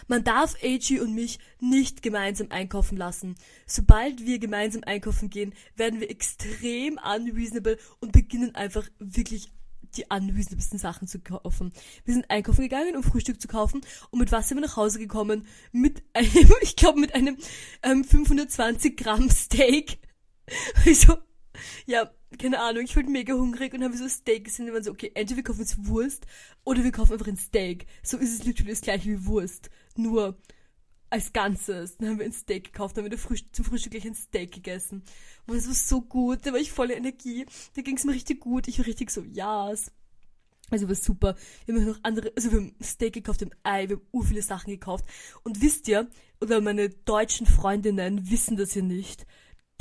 Man darf AG und mich nicht gemeinsam einkaufen lassen. Sobald wir gemeinsam einkaufen gehen, werden wir extrem unreasonable und beginnen einfach wirklich die unreasonablesten Sachen zu kaufen. Wir sind einkaufen gegangen, um Frühstück zu kaufen. Und mit was sind wir nach Hause gekommen? Mit einem, [laughs] ich glaube, mit einem ähm, 520 Gramm Steak. [laughs] Also, ja, keine Ahnung, ich wurde mega hungrig und habe so Steak gesehen und waren so, okay, entweder wir kaufen jetzt Wurst oder wir kaufen einfach ein Steak. So ist es literally das gleiche wie Wurst. Nur als Ganzes. Dann haben wir ein Steak gekauft, dann haben wir Frühst zum Frühstück gleich ein Steak gegessen. Und es war so gut, da war ich voller Energie. Da ging es mir richtig gut. Ich war richtig so, ja. Yes. Also war super. Wir haben noch andere, also wir haben Steak gekauft, wir haben Ei, wir haben ur viele Sachen gekauft. Und wisst ihr, oder meine deutschen Freundinnen wissen das ja nicht,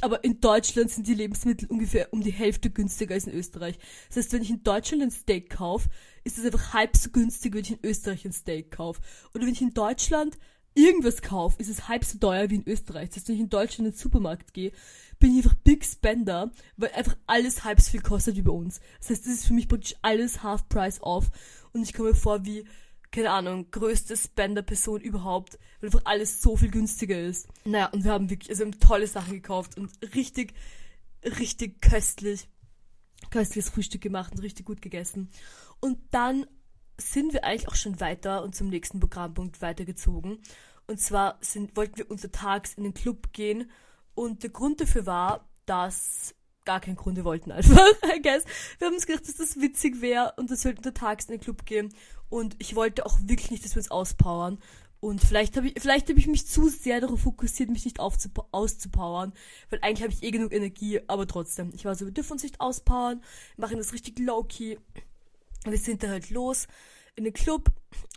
aber in Deutschland sind die Lebensmittel ungefähr um die Hälfte günstiger als in Österreich. Das heißt, wenn ich in Deutschland ein Steak kaufe, ist es einfach halb so günstig, wenn ich in Österreich ein Steak kaufe. Oder wenn ich in Deutschland irgendwas kaufe, ist es halb so teuer wie in Österreich. Das heißt, wenn ich in Deutschland in den Supermarkt gehe, bin ich einfach Big Spender, weil einfach alles halb so viel kostet wie bei uns. Das heißt, das ist für mich praktisch alles Half Price off und ich komme mir vor wie, keine Ahnung, größte Spender-Person überhaupt, weil einfach alles so viel günstiger ist. Naja, und wir haben wirklich, also wir haben tolle Sachen gekauft und richtig, richtig köstlich, köstliches Frühstück gemacht und richtig gut gegessen. Und dann sind wir eigentlich auch schon weiter und zum nächsten Programmpunkt weitergezogen. Und zwar sind, wollten wir untertags in den Club gehen und der Grund dafür war, dass gar kein Grund, wir wollten einfach, [laughs] I guess. Wir haben uns gedacht, dass das witzig wäre und dass wir halt untertags in den Club gehen. Und ich wollte auch wirklich nicht, dass wir uns auspowern. Und vielleicht habe ich, vielleicht habe ich mich zu sehr darauf fokussiert, mich nicht auszupowern, weil eigentlich habe ich eh genug Energie, aber trotzdem. Ich war so, wir dürfen uns nicht auspowern, machen das richtig low-key. Wir sind dann halt los in den Club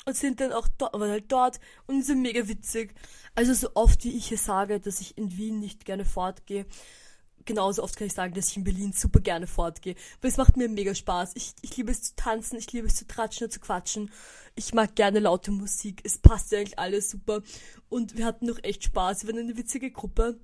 und sind dann auch dort, waren halt dort und sind mega witzig. Also so oft wie ich hier sage, dass ich in Wien nicht gerne fortgehe, genauso oft kann ich sagen, dass ich in Berlin super gerne fortgehe. Weil es macht mir mega Spaß. Ich, ich liebe es zu tanzen, ich liebe es zu tratschen und zu quatschen. Ich mag gerne laute Musik. Es passt ja eigentlich alles super. Und wir hatten noch echt Spaß. Wir waren eine witzige Gruppe.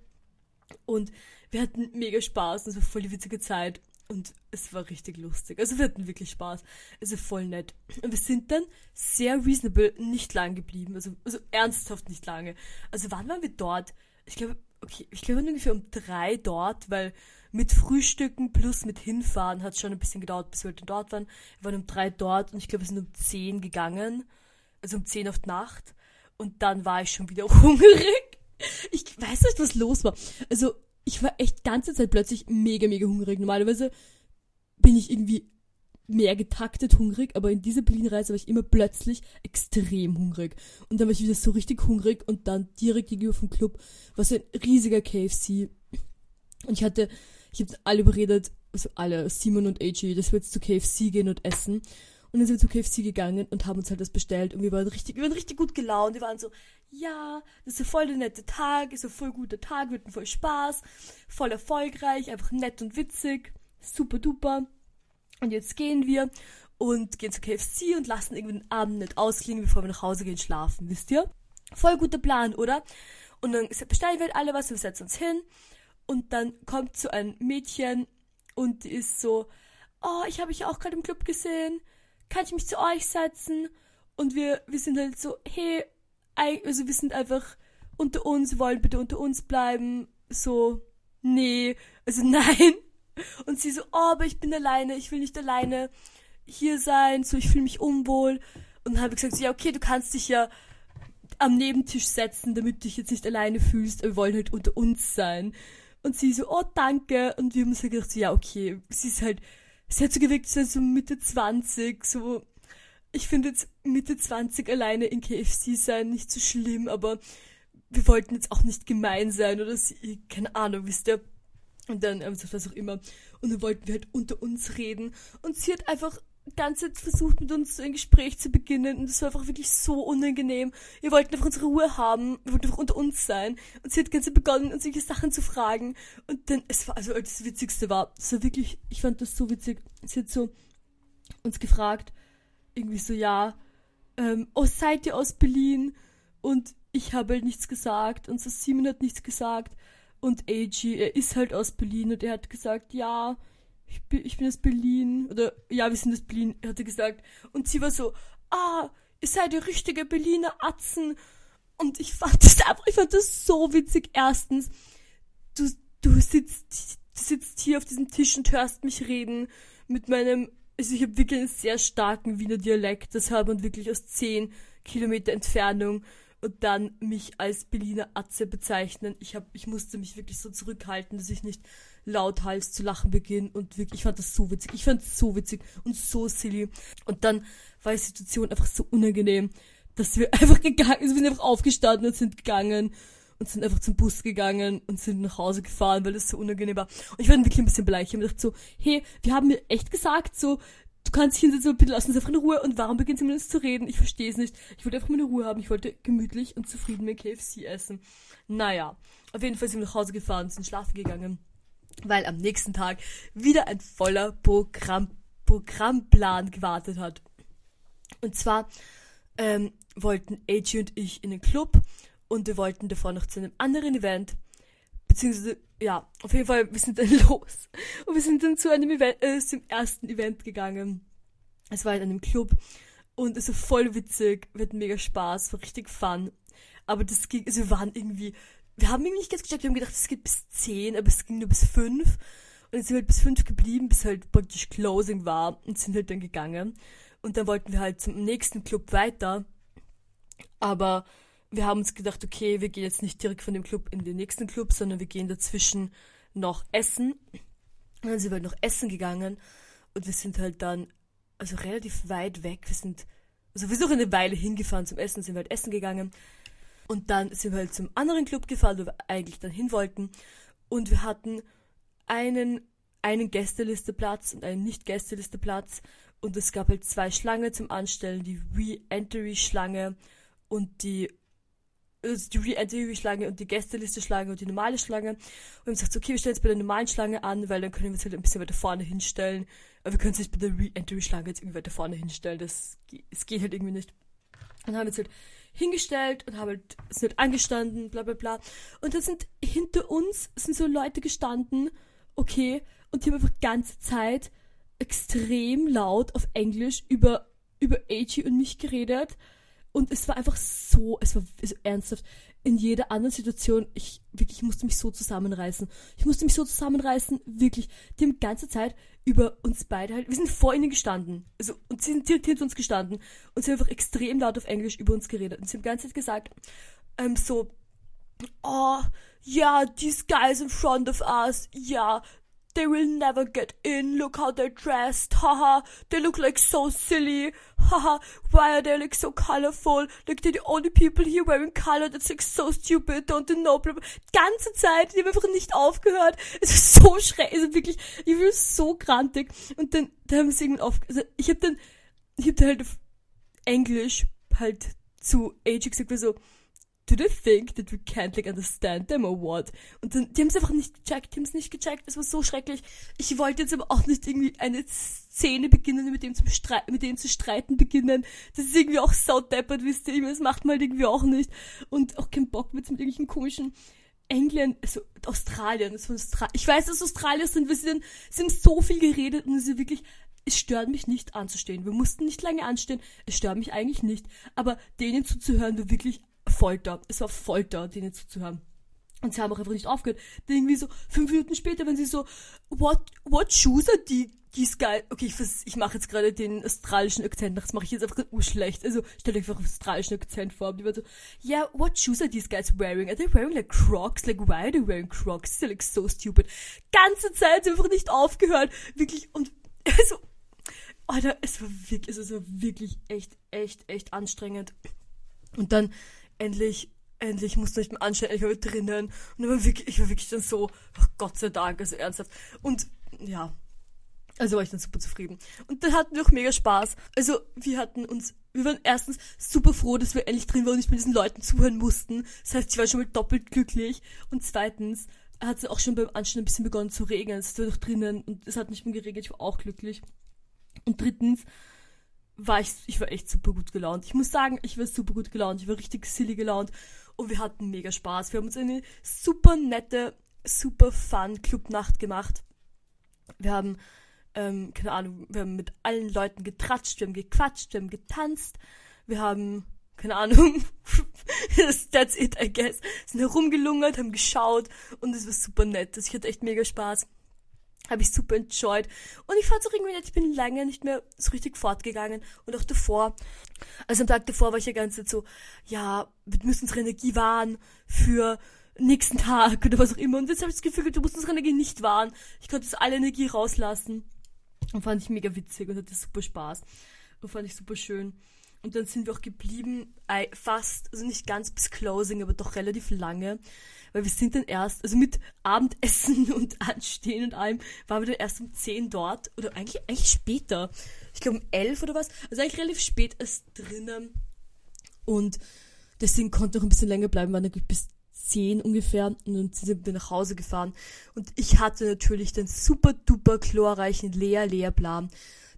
Und wir hatten mega Spaß. Es war voll die witzige Zeit. Und es war richtig lustig. Also wir hatten wirklich Spaß. Also voll nett. Und wir sind dann sehr reasonable nicht lang geblieben. Also, also ernsthaft nicht lange. Also wann waren wir dort? Ich glaube, okay, ich glaube ungefähr um drei dort, weil mit Frühstücken plus mit hinfahren hat es schon ein bisschen gedauert, bis wir halt dort waren. Wir waren um drei dort und ich glaube, wir sind um zehn gegangen. Also um zehn auf die Nacht. Und dann war ich schon wieder [laughs] hungrig. Ich weiß nicht, was los war. Also ich war echt ganze Zeit plötzlich mega, mega hungrig. Normalerweise bin ich irgendwie mehr getaktet hungrig, aber in dieser Berlin-Reise war ich immer plötzlich extrem hungrig. Und dann war ich wieder so richtig hungrig und dann direkt gegenüber vom Club war so ein riesiger KFC. Und ich hatte, ich habe alle überredet, also alle, Simon und AG, dass wir jetzt zu KFC gehen und essen. Und dann sind wir zu KFC gegangen und haben uns halt das bestellt und wir waren richtig, wir waren richtig gut gelaunt. Wir waren so, ja, das ist ein voll der nette Tag, ist ein voll guter Tag, wird voll Spaß, voll erfolgreich, einfach nett und witzig, super duper. Und jetzt gehen wir und gehen zu KFC und lassen irgendwie den Abend nicht ausklingen, bevor wir nach Hause gehen schlafen, wisst ihr? Voll guter Plan, oder? Und dann bestellen wir alle was, wir setzen uns hin und dann kommt so ein Mädchen und die ist so, oh, ich habe euch auch gerade im Club gesehen kann ich mich zu euch setzen? Und wir, wir sind halt so, hey, also wir sind einfach unter uns, wollen bitte unter uns bleiben. So, nee, also [laughs] nein. Und sie so, oh, aber ich bin alleine, ich will nicht alleine hier sein, so, ich fühle mich unwohl. Und dann habe ich gesagt, ja, okay, du kannst dich ja am Nebentisch setzen, damit du dich jetzt nicht alleine fühlst, wir wollen halt unter uns sein. Und sie so, oh, danke. Und wir haben uns halt gedacht, so, ja, okay, sie ist halt sie hat so gewirkt, sie so Mitte 20, so, ich finde jetzt Mitte 20 alleine in KFC sein nicht so schlimm, aber wir wollten jetzt auch nicht gemein sein oder sie, keine Ahnung, wisst ihr. Und dann, also was auch immer. Und dann wollten wir halt unter uns reden. Und sie hat einfach ganze Zeit versucht, mit uns ein Gespräch zu beginnen und es war einfach wirklich so unangenehm. Wir wollten einfach unsere Ruhe haben, wir wollten einfach unter uns sein und sie hat ganz begonnen, uns solche Sachen zu fragen und dann, es war, also das Witzigste war, es war wirklich, ich fand das so witzig, sie hat so uns gefragt, irgendwie so, ja, ähm, oh, seid ihr aus Berlin? Und ich habe halt nichts gesagt und so Simon hat nichts gesagt und AG, er ist halt aus Berlin und er hat gesagt, ja, ich bin, ich bin aus Berlin. Oder, ja, wir sind aus Berlin, hat er gesagt. Und sie war so, ah, ihr seid die richtige Berliner Atzen. Und ich fand das einfach, ich fand das so witzig. Erstens, du, du sitzt, du sitzt hier auf diesem Tisch und hörst mich reden mit meinem, also ich habe wirklich einen sehr starken Wiener Dialekt, deshalb und wirklich aus zehn Kilometer Entfernung. Und dann mich als Berliner Atze bezeichnen. Ich, hab, ich musste mich wirklich so zurückhalten, dass ich nicht lauthals zu lachen beginne und wirklich, ich fand das so witzig. Ich fand es so witzig und so silly. Und dann war die Situation einfach so unangenehm, dass wir [laughs] einfach gegangen, also wir sind einfach aufgestanden und sind gegangen und sind einfach zum Bus gegangen und sind nach Hause gefahren, weil das so unangenehm war. Und ich war wirklich ein bisschen bleich. Ich habe gedacht so, hey, wir haben mir echt gesagt, so, du kannst dich hinsetzen, bitte lass uns einfach in Ruhe. Und warum beginnt sie mit uns zu reden? Ich verstehe es nicht. Ich wollte einfach meine Ruhe haben. Ich wollte gemütlich und zufrieden mit KFC essen. Naja, auf jeden Fall sind wir nach Hause gefahren und sind schlafen gegangen. Weil am nächsten Tag wieder ein voller Programm, Programmplan gewartet hat. Und zwar ähm, wollten AG und ich in den Club und wir wollten davor noch zu einem anderen Event. Beziehungsweise, ja, auf jeden Fall, wir sind dann [laughs] los. Und wir sind dann zu einem Event, äh, zum ersten Event gegangen. Es war in einem Club und es war voll witzig, wir hatten mega Spaß, war richtig fun. Aber das ging, also wir waren irgendwie, wir haben irgendwie nicht ganz gecheckt, wir haben gedacht, es geht bis 10, aber es ging nur bis 5. Und jetzt sind wir halt bis 5 geblieben, bis halt praktisch Closing war und sind halt dann gegangen. Und dann wollten wir halt zum nächsten Club weiter. Aber wir haben uns gedacht, okay, wir gehen jetzt nicht direkt von dem Club in den nächsten Club, sondern wir gehen dazwischen noch essen. Und dann sind wir halt noch essen gegangen und wir sind halt dann, also relativ weit weg, wir sind, also sind noch eine Weile hingefahren zum Essen, sind wir halt essen gegangen. Und dann sind wir halt zum anderen Club gefahren, wo wir eigentlich dann hin wollten. Und wir hatten einen, einen Gästelisteplatz und einen Nicht-Gästelisteplatz. Und es gab halt zwei Schlangen zum Anstellen, die Re-Entry-Schlange und die also die Re-Entry-Schlange und die Gästeliste-Schlange und die normale Schlange. Und haben gesagt, okay, wir stellen jetzt bei der normalen Schlange an, weil dann können wir uns halt ein bisschen weiter vorne hinstellen. Aber wir können uns nicht bei der Re-Entry-Schlange jetzt irgendwie weiter vorne hinstellen. Das, das geht halt irgendwie nicht. Und dann haben uns halt hingestellt und haben halt, sind halt angestanden, bla bla bla. Und da sind hinter uns sind so Leute gestanden, okay, und die haben einfach ganze Zeit extrem laut auf Englisch über, über AG und mich geredet. Und es war einfach so, es war so ernsthaft. In jeder anderen Situation, ich wirklich, ich musste mich so zusammenreißen. Ich musste mich so zusammenreißen, wirklich. Die haben ganze Zeit über uns beide halt, wir sind vor ihnen gestanden. Also, und sie sind direkt hinter uns gestanden. Und sie haben einfach extrem laut auf Englisch über uns geredet. Und sie haben die ganze Zeit gesagt, ähm, so, oh, yeah, these guys in front of us, yeah, They will never get in. Look how they're dressed. Haha. They look like so silly. Haha. Why are they like so colorful? Like they're the only people here wearing color. That's like so stupid. Don't you know? Ganze Zeit. Die haben einfach nicht aufgehört. Es ist so schrecklich. Also wirklich, ich bin so grantig. Und dann, da haben sie irgendwann auf, also ich hab dann, ich hab dann halt auf Englisch halt zu AJ gesagt, so, do they think that we can't like understand them or what? Und dann, die haben es einfach nicht gecheckt, die haben es nicht gecheckt, es war so schrecklich. Ich wollte jetzt aber auch nicht irgendwie eine Szene beginnen, mit dem zu mit denen zu streiten beginnen. Das ist irgendwie auch saudeppert, wisst ihr, das macht man halt irgendwie auch nicht. Und auch keinen Bock mit, mit irgendwelchen komischen England, also Australien, das von Austra ich weiß, dass Australier sind, wir sind, sind so viel geredet und es ist wirklich, es stört mich nicht anzustehen. Wir mussten nicht lange anstehen, es stört mich eigentlich nicht, aber denen zuzuhören war wirklich Folter. Es war Folter, denen zuzuhören. Und sie haben auch einfach nicht aufgehört. Dann irgendwie so fünf Minuten später, wenn sie so, what, what shoes are die, these guys? Okay, ich, ich mache jetzt gerade den australischen Akzent, das mache ich jetzt einfach urschlecht. Also stell euch einfach einen australischen Akzent vor. Und die waren so, yeah, what shoes are these guys wearing? Are they wearing like Crocs? Like, why are they wearing Crocs? They're like so stupid. Ganze Zeit einfach nicht aufgehört. Wirklich, und [laughs] also, Alter, es war wirklich, es war wirklich echt, echt, echt anstrengend. Und dann endlich, endlich musste ich mich anstellen, ich war drinnen. Und war wirklich, ich war wirklich dann so, ach Gott sei Dank, also ernsthaft. Und ja, also war ich dann super zufrieden. Und dann hatten wir auch mega Spaß. Also wir hatten uns, wir waren erstens super froh, dass wir endlich drin waren und nicht mit diesen Leuten zuhören mussten. Das heißt, ich war schon mal doppelt glücklich. Und zweitens hat es auch schon beim Anstehen ein bisschen begonnen zu regnen. Es war doch drinnen und es hat nicht mehr geregnet. Ich war auch glücklich. Und drittens war ich, ich war echt super gut gelaunt. Ich muss sagen, ich war super gut gelaunt. Ich war richtig silly gelaunt und wir hatten mega Spaß. Wir haben uns eine super nette, super fun Clubnacht gemacht. Wir haben, ähm, keine Ahnung, wir haben mit allen Leuten getratscht, wir haben gequatscht, wir haben getanzt, wir haben, keine Ahnung, [laughs] that's it, I guess, sind herumgelungert, haben geschaut und es war super nett. Ich hatte echt mega Spaß. Habe ich super enjoyed. Und ich fand es auch irgendwie nett, ich bin lange nicht mehr so richtig fortgegangen. Und auch davor, also am Tag davor war ich ja ganz so, ja, wir müssen unsere Energie wahren für nächsten Tag oder was auch immer. Und jetzt habe ich das Gefühl, du musst unsere Energie nicht wahren. Ich konnte jetzt alle Energie rauslassen. Und fand ich mega witzig und hatte super Spaß. Und fand ich super schön. Und dann sind wir auch geblieben, fast, also nicht ganz bis Closing, aber doch relativ lange weil wir sind dann erst, also mit Abendessen [laughs] und Anstehen und allem, waren wir dann erst um 10 dort, oder eigentlich, eigentlich später. Ich glaube um 11 oder was, also eigentlich relativ spät erst drinnen. Und deswegen konnte noch ein bisschen länger bleiben, waren dann bis 10 ungefähr und dann sind wir nach Hause gefahren. Und ich hatte natürlich den super duper chlorreichen Lea-Lea-Plan,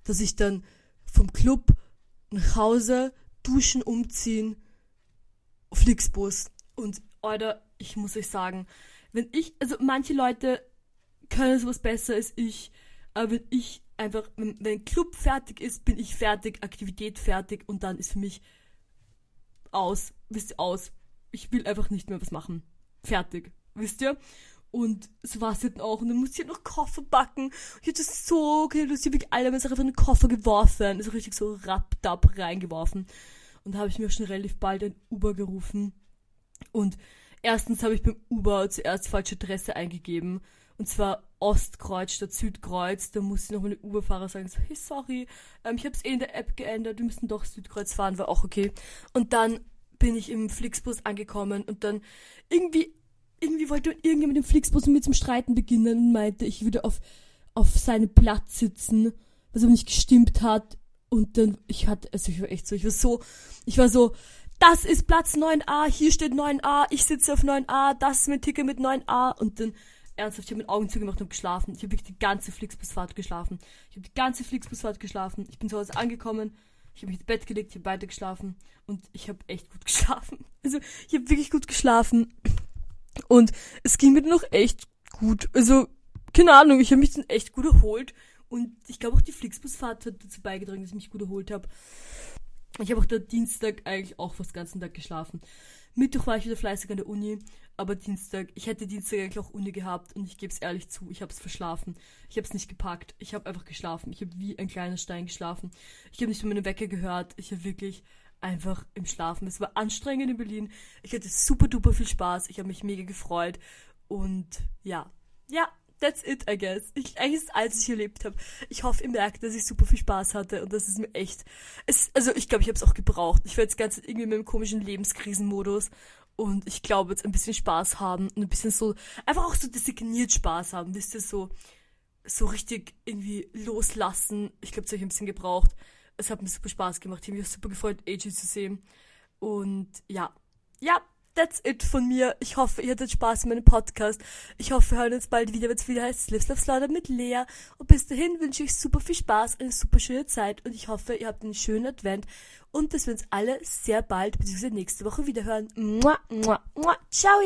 dass ich dann vom Club nach Hause, duschen, umziehen, Flixbus. Und, Alter, ich muss euch sagen, wenn ich, also manche Leute können sowas besser als ich, aber wenn ich einfach, wenn, wenn Club fertig ist, bin ich fertig, Aktivität fertig und dann ist für mich aus, wisst ihr, aus. Ich will einfach nicht mehr was machen. Fertig, wisst ihr? Und so war es dann auch. Und dann musste ich halt noch Koffer backen. Ich hatte so okay, du hast wirklich alle meine Sachen einfach in den Koffer geworfen. Also richtig so rapp-dapp reingeworfen. Und da habe ich mir schon relativ bald ein Uber gerufen. Und Erstens habe ich beim Uber zuerst falsche Adresse eingegeben. Und zwar Ostkreuz statt Südkreuz. Da musste noch mal der Uberfahrer sagen, so, hey, sorry, ähm, ich habe es eh in der App geändert, wir müssen doch Südkreuz fahren, war auch okay. Und dann bin ich im Flixbus angekommen und dann irgendwie, irgendwie wollte irgendjemand mit dem Flixbus mit mir zum Streiten beginnen und meinte, ich würde auf, auf seinem Platz sitzen, was aber nicht gestimmt hat. Und dann, ich hatte, also ich war echt so, ich war so, ich war so, das ist Platz 9a, hier steht 9a, ich sitze auf 9a, das ist mein Ticket mit 9a und dann ernsthaft, ich habe mit Augen zugemacht und geschlafen. Ich habe wirklich die ganze Flixbusfahrt geschlafen. Ich habe die ganze Flixbusfahrt geschlafen. Ich bin zu Hause angekommen, ich habe mich ins Bett gelegt, ich habe weiter geschlafen und ich habe echt gut [laughs] geschlafen. Also, ich habe wirklich gut geschlafen und es ging mir dann noch echt gut. Also, keine Ahnung, ich habe mich dann echt gut erholt und ich glaube auch die Flixbusfahrt hat dazu beigetragen, dass ich mich gut erholt habe. Ich habe auch der Dienstag eigentlich auch fast den ganzen Tag geschlafen. Mittwoch war ich wieder fleißig an der Uni, aber Dienstag, ich hätte Dienstag eigentlich auch Uni gehabt und ich gebe es ehrlich zu, ich habe es verschlafen. Ich habe es nicht gepackt, ich habe einfach geschlafen. Ich habe wie ein kleiner Stein geschlafen. Ich habe nicht mehr meine Wecker gehört. Ich habe wirklich einfach im Schlafen. Es war anstrengend in Berlin. Ich hatte super duper viel Spaß. Ich habe mich mega gefreut und ja, ja, that's it, I guess. Ich, eigentlich ist alles, was ich erlebt habe. Ich hoffe, ihr merkt, dass ich super viel Spaß hatte und das ist mir echt. Es, also ich glaube, ich habe es auch gebraucht. Ich war jetzt ganz irgendwie mit einem komischen Lebenskrisenmodus und ich glaube jetzt ein bisschen Spaß haben und ein bisschen so einfach auch so designiert Spaß haben, wisst ihr so so richtig irgendwie loslassen. Ich glaube, das habe ich ein bisschen gebraucht. Es hat mir super Spaß gemacht. Ich habe mich super gefreut, AJ zu sehen. Und ja, ja, that's it von mir. Ich hoffe, ihr hattet Spaß in meinem Podcast. Ich hoffe, wir hören uns bald wieder, wenn es wieder heißt Lives Love Slaughter mit Lea. Und bis dahin wünsche ich super viel Spaß, eine super schöne Zeit und ich hoffe, ihr habt einen schönen Advent und dass wir uns alle sehr bald, beziehungsweise nächste Woche wieder hören. Mua, mua, mua. Ciao!